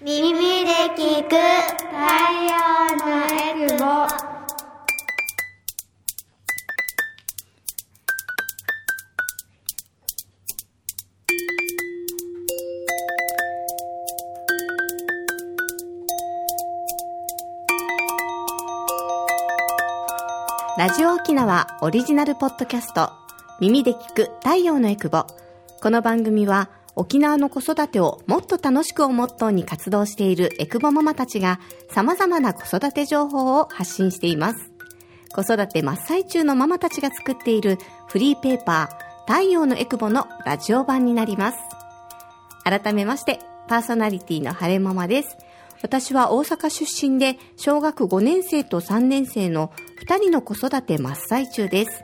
耳で聞く太陽のエクボラジオ沖縄オリジナルポッドキャスト耳で聞く太陽のエクボこの番組は沖縄の子育てをもっと楽しくをモットーに活動しているエクボママたちが様々な子育て情報を発信しています。子育て真っ最中のママたちが作っているフリーペーパー太陽のエクボのラジオ版になります。改めましてパーソナリティの晴れママです。私は大阪出身で小学5年生と3年生の2人の子育て真っ最中です。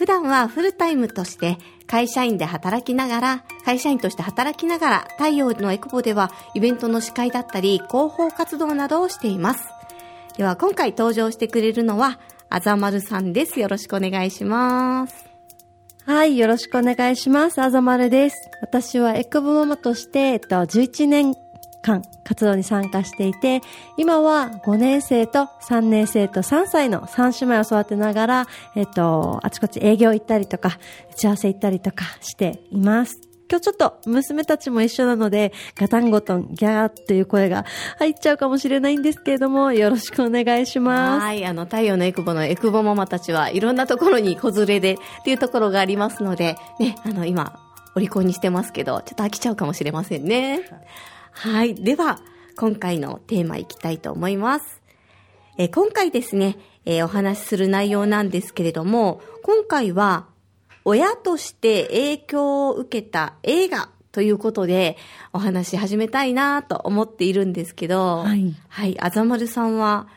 普段はフルタイムとして会社員で働きながら、会社員として働きながら太陽のエクボではイベントの司会だったり広報活動などをしています。では今回登場してくれるのはあざまるさんです。よろしくお願いします。はい、よろしくお願いします。あざまるです。私はエクボママとして、えっと、11年間活動に参加していて、今は5年生と3年生と3歳の3姉妹を育てながら、えっと、あちこち営業行ったりとか、打ち合わせ行ったりとかしています。今日ちょっと娘たちも一緒なので、ガタンゴトン、ギャーという声が入っちゃうかもしれないんですけれども、よろしくお願いします。はい、あの、太陽のエクボのエクボママたちはいろんなところに子連れでっていうところがありますので、ね、あの、今、お利口にしてますけど、ちょっと飽きちゃうかもしれませんね。はい。では、今回のテーマいきたいと思います。えー今回ですね、えーお話しする内容なんですけれども、今回は、親として影響を受けた映画ということで、お話し始めたいなと思っているんですけど、はい。はい、あざまるさんは、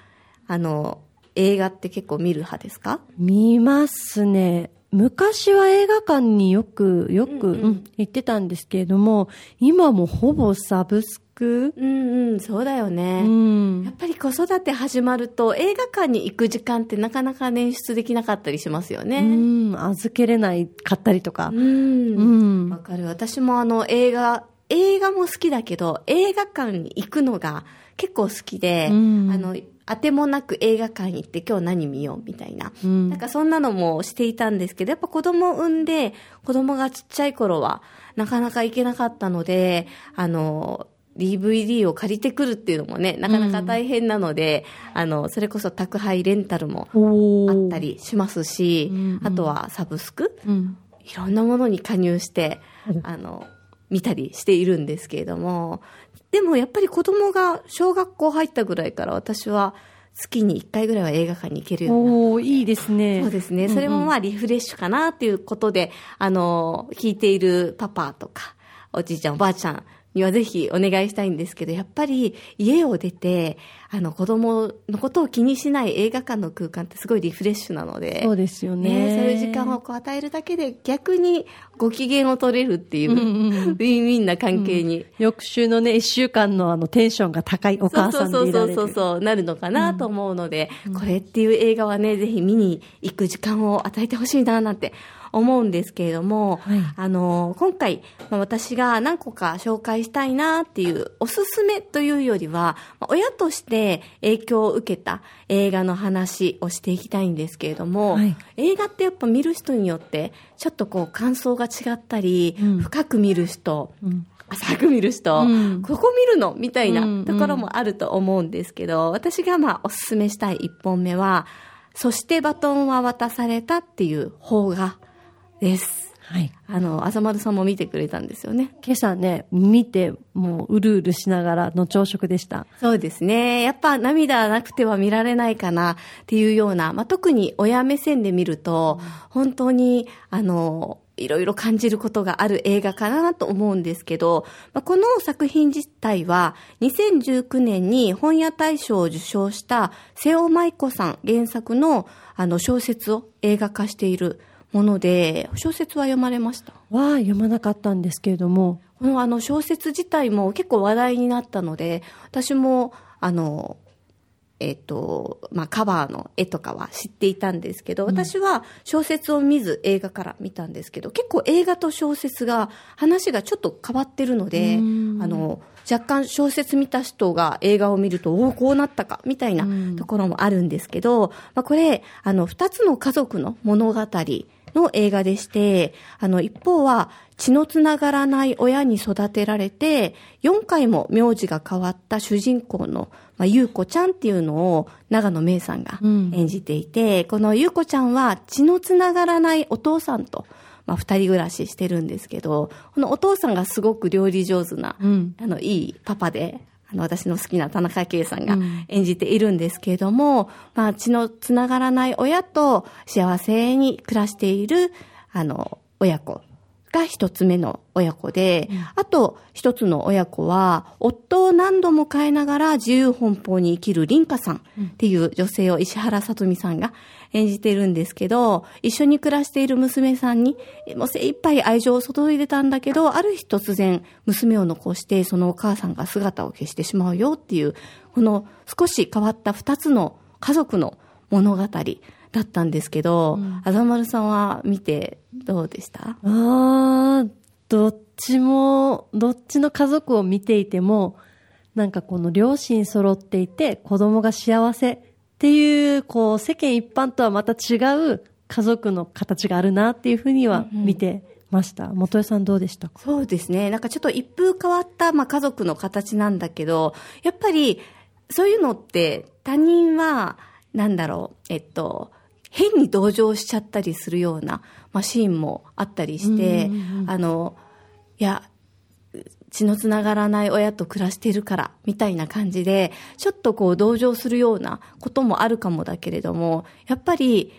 あの、映画って結構見る派ですか？見ますね。昔は映画館によく、よく、うんうんうん行ってたんですけれども、今もほぼサブスクうんうん、そうだようね。んやっぱり子育て始まると映画館に行く時間ってなかなか捻出できなかったりしますようね。ん、預けれないかったりとかう。ん。うんわかる。私もあの映画、映画も好きだけど、映画館に行くのが結構好きで、うんあの、当てもなく映画館に行って今日何見ようみたいな。うんなんかそんなのもしていたんですけど、やっぱ子供を産んで、子供がちっちゃい頃はなかなか行けなかったので、あの、DVD を借りてくるっていうのもね、なかなか大変なので、あの、それこそ宅配レンタルもおあった。りしますし、うんうんあとはサブスク？うん。いろんなものに加入してう、んあの、見たりしているんですけれども、でもやっぱり子供が小学校入ったぐらいから私は月に1回ぐらいは映画館に行けるようになおー、いいですね。そうですね。それもまあリフレッシュかなっていうことで、あの、聞いているパパとか、おじいちゃんおばあちゃんにはぜひお願いしたいんですけど、やっぱり家を出て、あの子供のことを気にしない映画館の空間ってすごいリフレッシュなので、そうですよね。ね、そういう時間をこう与えるだけで逆にご機嫌を取れるっていう、うんうんウィンウィンな関係に、翌週のね、一週間のあの、テンションが高いお母さんでいられる。そうそうそうそうなるのかなと思うので、これっていう映画はね、ぜひ見に行く時間を与えてほしいななんて思うんですけれども、はい。あの、今回、まあ私が何個か紹介したいなっていうおすすめというよりは、まあ親として影響を受けた映画の話をしていきたいんですけれども、はい。映画ってやっぱ見る人によって、ちょっとこう感想が違ったり、うん。深く見る人、うん。浅く見る人、うん。ここ見るのみたいなうん。ところもあると思うんですけど、私がまあおすすめしたい一本目は、そしてバトンは渡されたっていう邦画です。はい。あの、浅丸さんも見てくれたんですよね。今朝ね、見て、もう、うるうるしながらの朝食でした。そうですね。やっぱ涙なくては見られないかなっていうような、まあ、特に親目線で見ると、本当に、あの、いろいろ感じることがある映画かなと思うんですけど、まあ、この作品自体は2019年に本屋大賞を受賞した瀬尾舞子さん原作のあの小説を映画化しているもので、小説は読まれました。は読まなかったんですけれども、このあの小説自体も結構話題になったので、私もあの、えっ、と、まあ、カバーの絵とかは知っていたんですけど、私は小説を見ず映画から見たんですけど、結構映画と小説が話がちょっと変わってるので、あの、若干小説見た人が映画を見ると、おお、こうなったか、みたいなところもあるんですけど、まあ、これ、あの、二つの家族の物語の映画でして、あの、一方は血のつながらない親に育てられて、4回も名字が変わった主人公の、まあ、ゆうこちゃんっていうのを長野芽郁さんが演じていて、このゆうこちゃんは血のつながらないお父さんと、まあ、二人暮らししてるんですけど、このお父さんがすごく料理上手な、うん。あの、いいパパで、あの、私の好きな田中圭さんが演じているんですけれども、まあ、血のつながらない親と幸せに暮らしている、あの、親子が一つ目の親子で、あと一つの親子は、夫を何度も変えながら自由奔放に生きる凛花さんっていう女性を石原さとみさんが演じているんですけど、一緒に暮らしている娘さんに、もう精一杯愛情を注いでたんだけど、ある日突然娘を残してそのお母さんが姿を消してしまうよっていう、この少し変わった二つの家族の物語だったんですけど、あざまるさんは見てどうでした？あー、どっちも、どっちの家族を見ていても、なんかこの両親揃っていて子供が幸せっていう、こう世間一般とはまた違う家族の形があるなっていうふうには見てました。元江さんどうでした？かそうですね。なんかちょっと一風変わった、まあ、家族の形なんだけど、やっぱり、そういうのって他人は、なんだろう、えっと、変に同情しちゃったりするような、まあ、シーンもあったりして、あの、いや、血のつながらない親と暮らしているから、みたいな感じで、ちょっとこう同情するようなこともあるかもだけれども、やっぱり、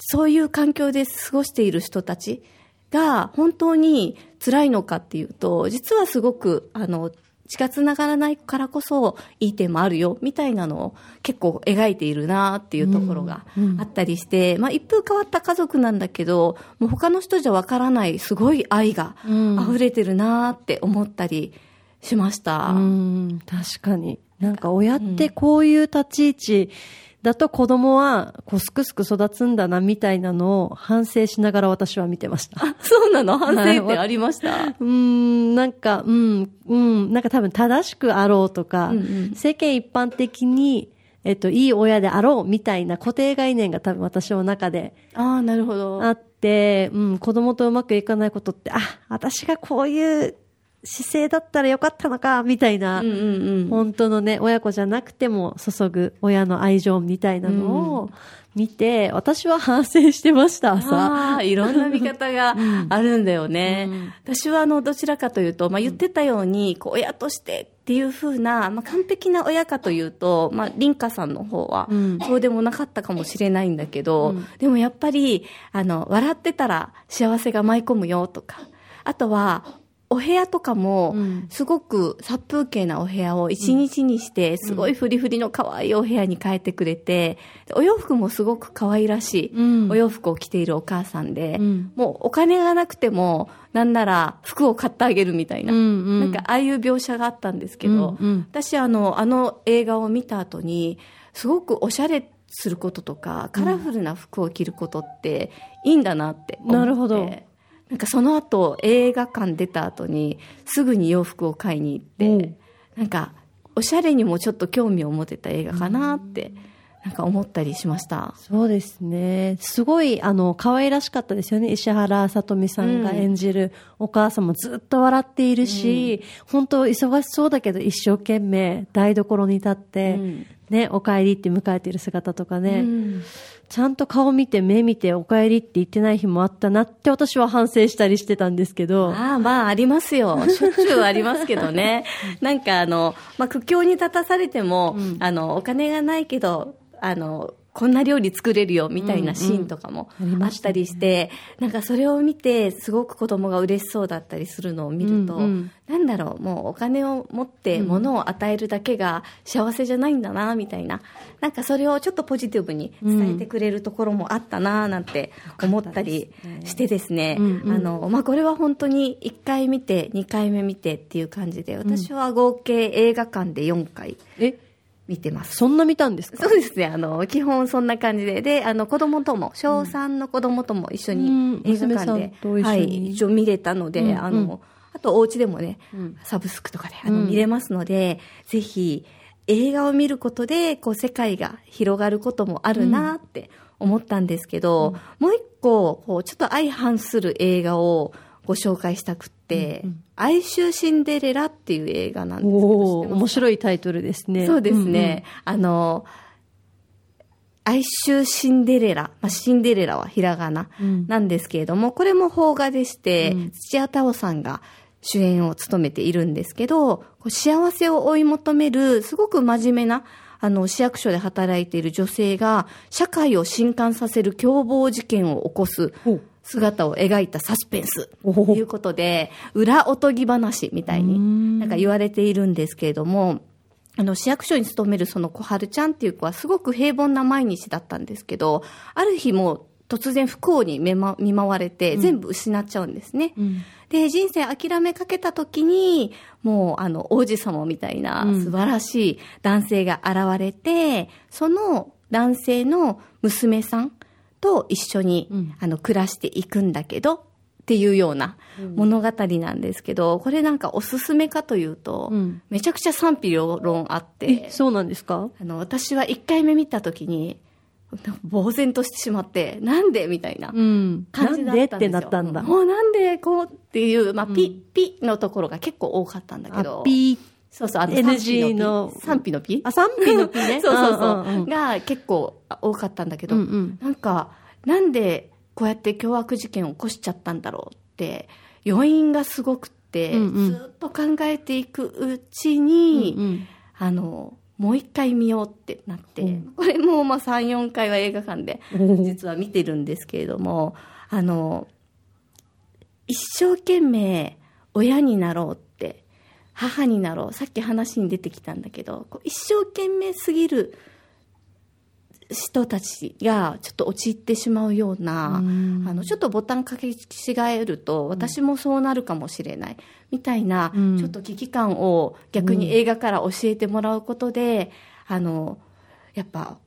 そういう環境で過ごしている人たちが本当に辛いのかっていうと、実はすごく、あの、血が繋がらないからこそいい点もあるよ、みたいなのを結構描いているなっていうところがあったりして、まあ一風変わった家族なんだけど、もう他の人じゃわからないすごい愛が溢れてるなって思ったりしました。うん、確かに。なんか親ってこういう立ち位置だと子供はこうすくすく育つんだなみたいなのを反省しながら私は見てました。あ、そうなの？反省点ありました？うーん、なんか、うん、うん、なんか多分正しくあろうとか、うんうん世間一般的に、えっと、いい親であろうみたいな固定概念が多分私の中でああ、なるほど。あって、うん、子供とうまくいかないことって、あ、私がこういう姿勢だったらよかったのか、みたいな、うんうんうん。本当のね、親子じゃなくても注ぐ親の愛情みたいなのを見て、私は反省してました、朝。ああ、いろんな見方が あるんだよね。私は、あの、どちらかというと、まあ、言ってたように、こう、親としてっていう風な、まあ、完璧な親かというと、まあ、凛花さんの方はうん、そうでもなかったかもしれないんだけど、うんでもやっぱり、あの、笑ってたら幸せが舞い込むよとか、あとは、お部屋とかもうん、すごく殺風景なお部屋を一日にして、すごいフリフリの可愛いお部屋に変えてくれて、でお洋服もすごく可愛らしい、うん。お洋服を着ているお母さんで、うん。もうお金がなくても、なんなら服を買ってあげるみたいな、なんかああいう描写があったんですけど、私あの、あの映画を見た後に、すごくおしゃれすることとか、カラフルな服を着ることっていいんだなって思って。なるほどなんかその後、映画館出た後に、すぐに洋服を買いに行って、なんか、おしゃれにもちょっと興味を持てた映画かなって、なんか思ったりしました。そうですね。すごい、あの、可愛らしかったですよね。石原さとみさんが演じるお母さんもずっと笑っているし、本当忙しそうだけど一生懸命台所に立って、うんね、お帰りって迎えている姿とかね、うんちゃんと顔見て目見てお帰りって言ってない日もあったなって私は反省したりしてたんですけど、ああ、まあ、ありますよ。しょっちゅうありますけどね。なんか、あの、まあ、苦境に立たされても、あの、お金がないけど、あの、こんな料理作れるよ、みたいなシーンとかもうんうんあっましたねたりして、なんかそれを見て、すごく子供が嬉しそうだったりするのを見ると、うんうん。なんだろう、もうお金を持って物を与えるだけが幸せじゃないんだな、みたいな。なんかそれをちょっとポジティブに伝えてくれるところもあったな、なんて思ったりしてですね。うんうん。あの、まあ、これは本当に1回見て、2回目見てっていう感じで、私は合計映画館で4回。え？見てます。そんな見たんですか？そうですね。あの、基本そんな感じで。で、あの、子供とも、小3の子供とも一緒うん。に映画館で、はい、一応見れたので、うんあの、あとお家でもね、うん。サブスクとかであの、うん。見れますので、ぜひ、映画を見ることで、こう、世界が広がることもあるなって思ったんですけど、もう一個、こう、ちょっと相反する映画をご紹介したくって、うんうん哀愁シンデレラっていう映画なんですけど面白いタイトルですね。そうですね。あの、哀愁シンデレラ。まあ、シンデレラはひらがなうんなんですけれども、これも邦画でして、うん土屋太鳳さんが主演を務めているんですけど、こう幸せを追い求める、すごく真面目な、あの、市役所で働いている女性が、社会を震撼させる凶暴事件を起こす姿を描いたサスペンスということで、裏おとぎ話みたいうにん。なんか言われているんですけれども、あの、市役所に勤めるその小春ちゃんっていう子はすごく平凡な毎日だったんですけど、ある日もう突然不幸に見ま見舞われて全部失っちゃうんですね。うん。で、人生諦めかけた時に、もう、あの、王子様みたいなうん。素晴らしい男性が現れて、その男性の娘さんと一緒に、うんあの、暮らしていくんだけど、っていうような物語なんですけど、これなんかおすすめかというと、うんめちゃくちゃ賛否両論あってえ、、そうなんですか？あの、私は一回目見た時に、呆然としてしまって、なんで？みたいな。うん。感じだなんでってったんで？すよなったんだ。もうなんでこうっていう、まあ、うんピッ、ピッのところが結構多かったんだけど。あ、ピー。そうそう、あの NG の賛否のピあ、賛否のピね。そうそうそう。が結構多かったんだけど、うんうん。なんか、なんでこうやって凶悪事件を起こしちゃったんだろうって、余韻がすごくって、うんうん。ずっと考えていくうちに、うんうん。あの、もう一回見ようってなって、うん。これもまあ3、4回は映画館でうん。実は見てるんですけれども、あの、一生懸命親になろうって、母になろう、さっき話に出てきたんだけど、こう一生懸命すぎる人たちがちょっと陥ってしまうような、うん。あの、ちょっとボタンかけ違えると、私もそうなるかもしれない、みたいな、うん。ちょっと危機感を逆に映画から教えてもらうことで、あの、やっぱ、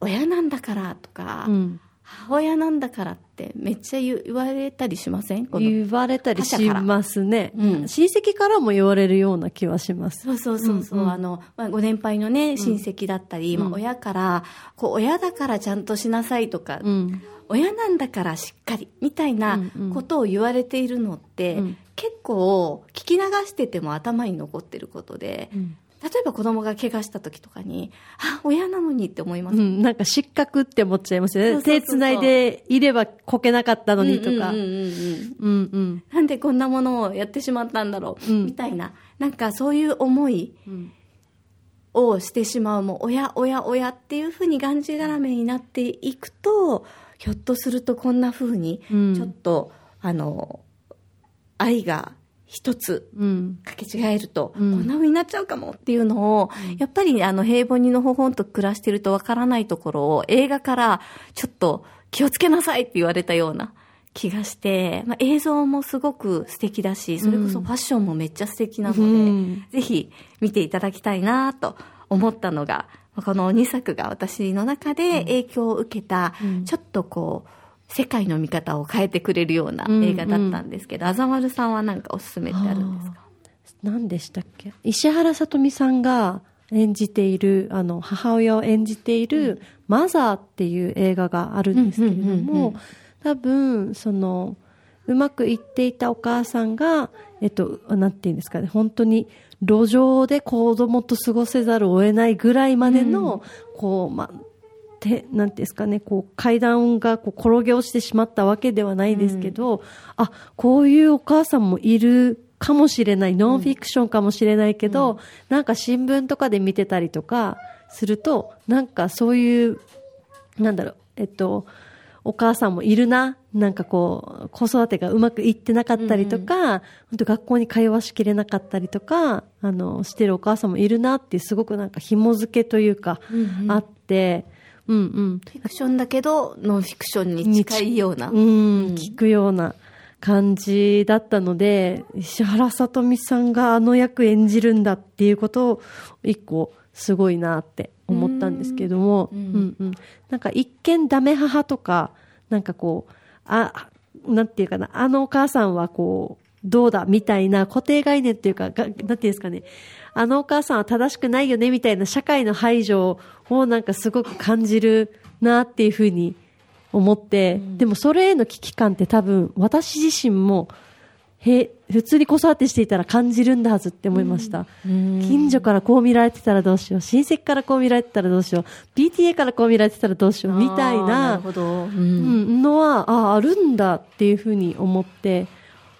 親なんだからとか、うん母親なんだからってめっちゃ言われたりしません？言われたりしますね。うん。親戚からも言われるような気はします。そうそうそうそう、うんうん。あの、まあ、ご年配のね、親戚だったり、まあ、うん親から、こう、親だからちゃんとしなさいとか、うん。親なんだからしっかり、みたいなうんうん。ことを言われているのって、うん。結構、聞き流してても頭に残ってることで、うん例えば子供が怪我した時とかに、あ、親なのにって思います。うん、なんか失格って思っちゃいますよね。そうそうそうそう手繋いでいればこけなかったのにとか。うんうんうんうんうんうんうん。なんでこんなものをやってしまったんだろう、うんみたいな、なんかそういう思いうんをしてしまう、もう、親、親、親っていうふうにがんじがらめになっていくと、ひょっとするとこんなふうに、うんちょっと、あの、愛が一つうん。かけ違えると、うん。こんな風になっちゃうかもっていうのを、やっぱりあの平凡にのほほんと暮らしてるとわからないところを映画からちょっと気をつけなさいって言われたような気がして、まあ、映像もすごく素敵だし、それこそファッションもめっちゃ素敵なので、うん。ぜひ見ていただきたいなと思ったのが、まあこの2作が私の中で影響を受けた、うん。ちょっとこう、世界の見方を変えてくれるような映画だったんですけど、あざまるさんは何かおすすめってあるんですか？何でしたっけ？石原さとみさんが演じている、あの、母親を演じている、マザーっていう映画があるんですけれどうんうんうんうんも、多分、その、うまくいっていたお母さんが、えっと、なんていうんですかね、本当に路上で子供と過ごせざるを得ないぐらいまでの、こう、まあ、て、なんですかね、こう、階段がこう転げ落ちてしまったわけではないですけど、あ、こういうお母さんもいるかもしれない、ノンフィクションかもしれないけど、なんか新聞とかで見てたりとかすると、なんかそういう、なんだろう、えっと、お母さんもいるな、なんかこう、子育てがうまくいってなかったりとか、本当学校に通わしきれなかったりとか、あの、してるお母さんもいるなってすごくなんか紐付けというか、あって、うんうん。フィクションだけど、ノンフィクションに近いような。うん、聞くような感じだったので、石原さとみさんがあの役演じるんだっていうことを一個すごいなって思ったんですけども、ううん。んうん。なんか一見ダメ母とか、なんかこう、あ、なんていうかな、あのお母さんはこう、どうだみたいな固定概念っていうか、がなんていうんですかね、あのお母さんは正しくないよねみたいな社会の排除をなんかすごく感じるなっていうふうに思って、でもそれへの危機感って多分私自身もへ普通に子育てしていたら感じるんだはずって思いました。近所からこう見られてたらどうしよう、親戚からこう見られてたらどうしよう、PTA からこう見られてたらどうしようみたいななるほど。ううんん、のは、ああ、るんだっていうふうに思って、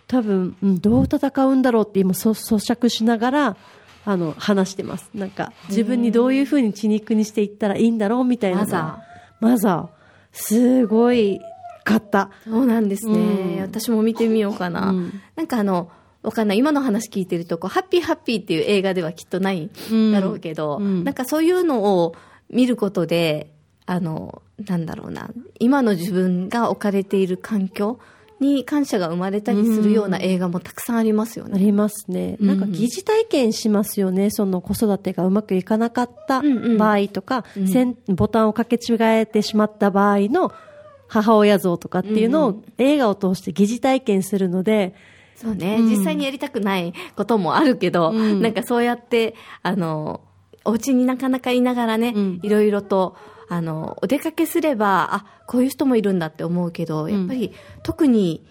多分、うん、どう戦うんだろうって今、そ咀嚼しながら、あの、話してます。なんか、自分にどういうふうに血肉にしていったらいいんだろうみたいなのマザマザー。すごい、かった。そうなんですね、うん私も見てみようかな。うんなんかあの、わかんない。今の話聞いてると、こう、ハッピーハッピーっていう映画ではきっとないんだろうけど、うんなんかそういうのを見ることで、あの、なんだろうな、今の自分が置かれている環境に感謝が生まれたりするような映画もたくさんありますよね。ありますね。うんなんか疑似体験しますよね。その子育てがうまくいかなかった場合とか、うん。せんボタンをかけ違えてしまった場合の母親像とかっていうのうんを映画を通して疑似体験するので、そうね、うん。実際にやりたくないこともあるけど、うん。なんかそうやって、あの、お家になかなかいながらね、うん。いろいろと、あの、お出かけすれば、あ、こういう人もいるんだって思うけど、ん。やっぱり特に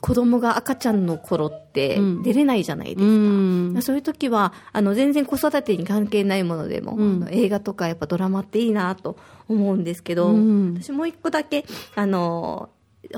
子供が赤ちゃんの頃ってうん。出れないじゃないですか。うん。そういう時は、あの、全然子育てに関係ないものでも、うん。あの映画とかやっぱドラマっていいなと思うんですけど、うん。私もう一個だけ、あの、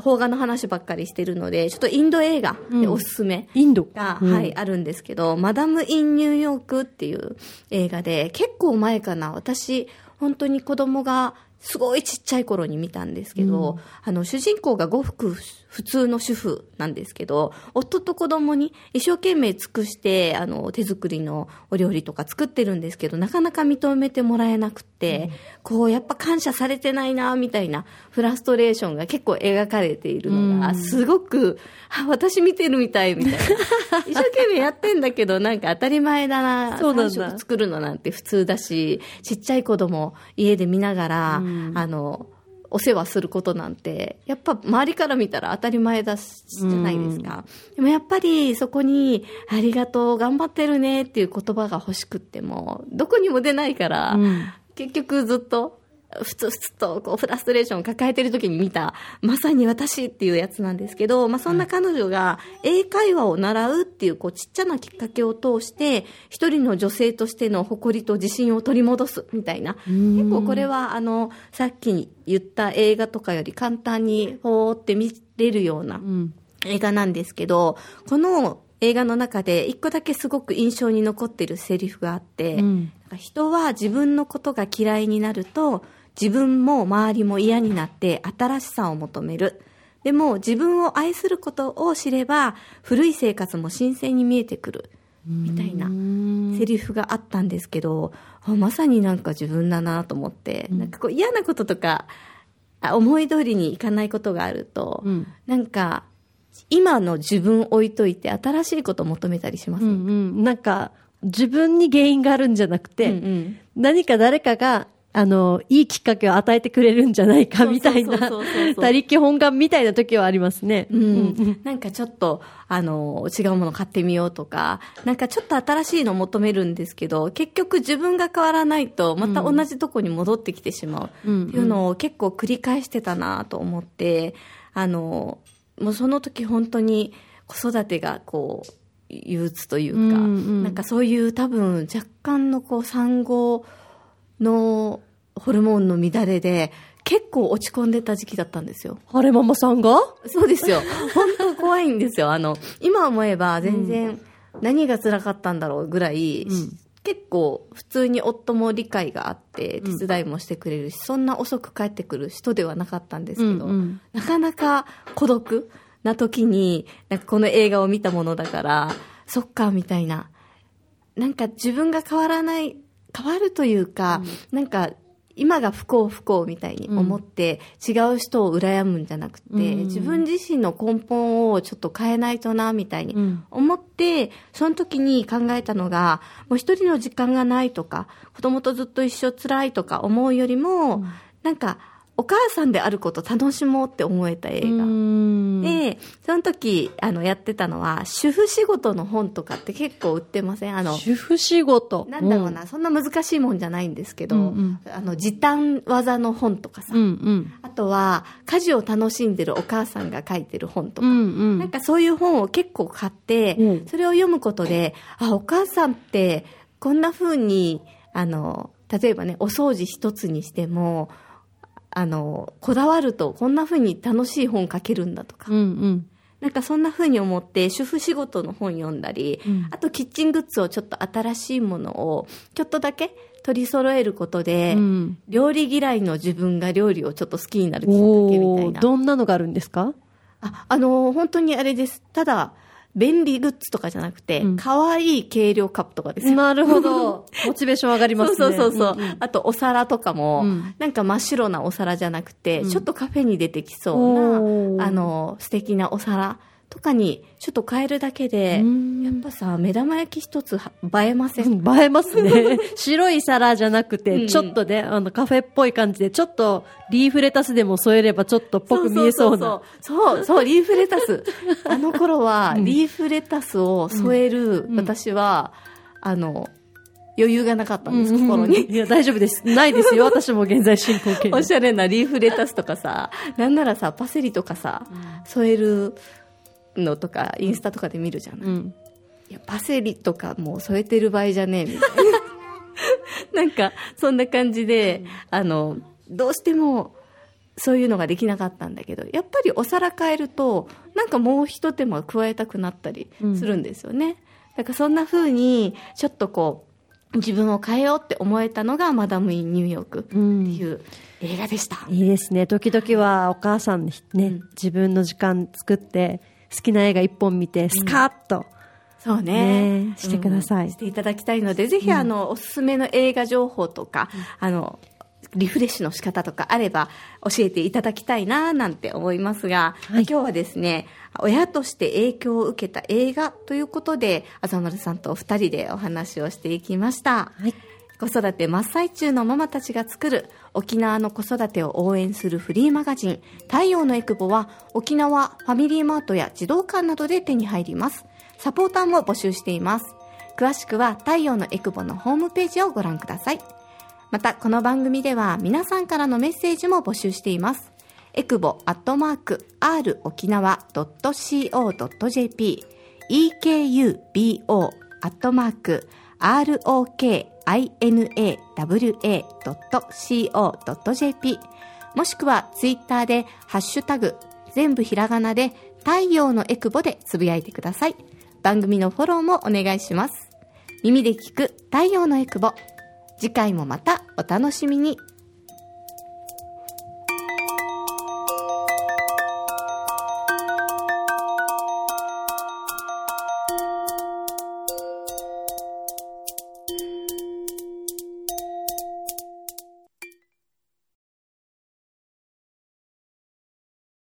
邦画の話ばっかりしてるので、ちょっとインド映画でおすすめ。インド？が、うん。はい、あるんですけど、マダム・イン・ニューヨークっていう映画で、結構前かな、私、本当に子供がすごいちっちゃい頃に見たんですけど、あの、主人公がごく普通の主婦なんですけど、夫と子供に一生懸命尽くして、あの、手作りのお料理とか作ってるんですけど、なかなか認めてもらえなくて、こう、やっぱ感謝されてないな、みたいなフラストレーションが結構描かれているのが、うんすごく、あ、私見てるみたい、みたいな。一生懸命やってんだけど、なんか当たり前だな。そうだ作るのなんて普通だし、ちっちゃい子供家で見ながら、うんあの、お世話することなんて、やっぱ周りから見たら当たり前だし、じゃないですか。でもやっぱりそこに、ありがとう、頑張ってるねっていう言葉が欲しくっても、どこにも出ないから、うん。結局ずっと、ふつふつとこうフラストレーションを抱えてる時に見た、まさに私っていうやつなんですけど、まあそんな彼女が英会話を習うっていうこうちっちゃなきっかけを通して、一人の女性としての誇りと自信を取り戻すみたいな。結構これはあの、さっき言った映画とかより簡単にほーって見れるようなうん。映画なんですけど、この映画の中で一個だけすごく印象に残ってるセリフがあって、うん。人は自分のことが嫌いになると、自分も周りも嫌になって新しさを求める。でも自分を愛することを知れば、古い生活も新鮮に見えてくる。みたいなセリフがあったんですけど、あまさになんか自分だなと思って、なんかこう嫌なこととか、あ思い通りにいかないことがあると、うんなんか、今の自分置いといて新しいことを求めたりします。うん？うんなんか、自分に原因があるんじゃなくて、うんうん何か誰かが、あの、いいきっかけを与えてくれるんじゃないかみたいな、他力本願みたいな時はありますね。うん、なんかちょっと、あの、違うもの買ってみようとか、なんかちょっと新しいの求めるんですけど、結局自分が変わらないと、また同じとこに戻ってきてしまう。うん。っていうのを結構繰り返してたなと思って、あの、もうその時本当に子育てがこう、憂鬱というか、うんうん。なんかそういう多分若干のこう産後のホルモンの乱れで、結構落ち込んでた時期だったんですよ。晴れママさんが？そうですよ。本当怖いんですよ。あの、今思えば全然何が辛かったんだろうぐらい、うん結構普通に夫も理解があって手伝いもしてくれるし、そんな遅く帰ってくる人ではなかったんですけど、うんうんなかなか孤独な時に、なんかこの映画を見たものだから、そっか、みたいな。なんか自分が変わらない、変わるというか、なんか今が不幸不幸みたいに思って、違う人を羨むんじゃなくて、うん。自分自身の根本をちょっと変えないとな、みたいにうん。思って、その時に考えたのが、もう一人の時間がないとか、子供とずっと一緒辛いとか思うよりも、なんか、お母さんであること楽しもうって思えた映画。うんで、その時、あの、やってたのは、主婦仕事の本とかって結構売ってません？あの、主婦仕事。なんだろうな、そんな難しいもんじゃないんですけど、うんうんあの、時短技の本とかさ、うんうん。あとは、家事を楽しんでるお母さんが書いてる本とか、うんうん。なんかそういう本を結構買って、うんそれを読むことで、あ、お母さんって、こんな風に、あの、例えばね、お掃除一つにしても、あの、こだわると、こんな風に楽しい本書けるんだとか、うんうん。なんかそんな風に思って、主婦仕事の本読んだり、うんあとキッチングッズをちょっと新しいものを、ちょっとだけ取り揃えることで、うん料理嫌いの自分が料理をちょっと好きになるきっかけみたいな。どんなのがあるんですか？あ、あのー本当にあれです。ただ、便利グッズとかじゃなくてうん、可愛、い計量カップとかですよ。なるほど。モチベーション上がりますね。そうそうそうそう、んんあと、お皿とかも、うんなんか真っ白なお皿じゃなくて、うんちょっとカフェに出てきそうな、あのー素敵なお皿とかに、ちょっと変えるだけで、うんやっぱさ、目玉焼き一つは映えません、映えますね。白い皿じゃなくうんて、ちょっとね、あの、カフェっぽい感じで、ちょっと、リーフレタスでも添えればちょっとっぽく見えそうな。そうそうそう、そうリーフレタス。あの頃は、うんリーフレタスを添える、うん私は、あの、余裕がなかったんです、心に。いや、大丈夫です。ないですよ。私も現在進行形で。おしゃれなリーフレタスとかさ、なんならさ、パセリとかさ、添えるのとか、インスタとかで見るじゃない。うん。いや、パセリとかもう添えてる場合じゃねえ、みたいな。なんか、そんな感じで、あの、どうしても、そういうのができなかったんだけど、やっぱりお皿変えると、なんかもう一手間加えたくなったりするんですよね。だからそんな風に、ちょっとこう、自分を変えようって思えたのが、マダム・イン・ニューヨークっていう映画でした。いいですね。時々はお母さんね、うん自分の時間作って、好きな映画一本見て、スカッと。そうね。ね。してください。うんしていただきたいので、ぜひ、あの、おすすめの映画情報とか、あの、リフレッシュの仕方とかあれば教えていただきたいななんて思いますが、はい。今日はですね、親として影響を受けた映画ということで、あざまるさんとお二人でお話をしていきました。はい。子育て真っ最中のママたちが作る沖縄の子育てを応援するフリーマガジン太陽のエクボは沖縄ファミリーマートや児童館などで手に入ります。サポーターも募集しています。詳しくは太陽のエクボのホームページをご覧ください。またこの番組では皆さんからのメッセージも募集しています。エクボアットマーク r 沖縄 .co.jp ekubo アットマーク inawa.co.jp もしくはツイッターでハッシュタグ全部ひらがなで太陽のエクボでつぶやいてください。番組のフォローもお願いします。耳で聞く太陽のエクボ。次回もまたお楽しみに。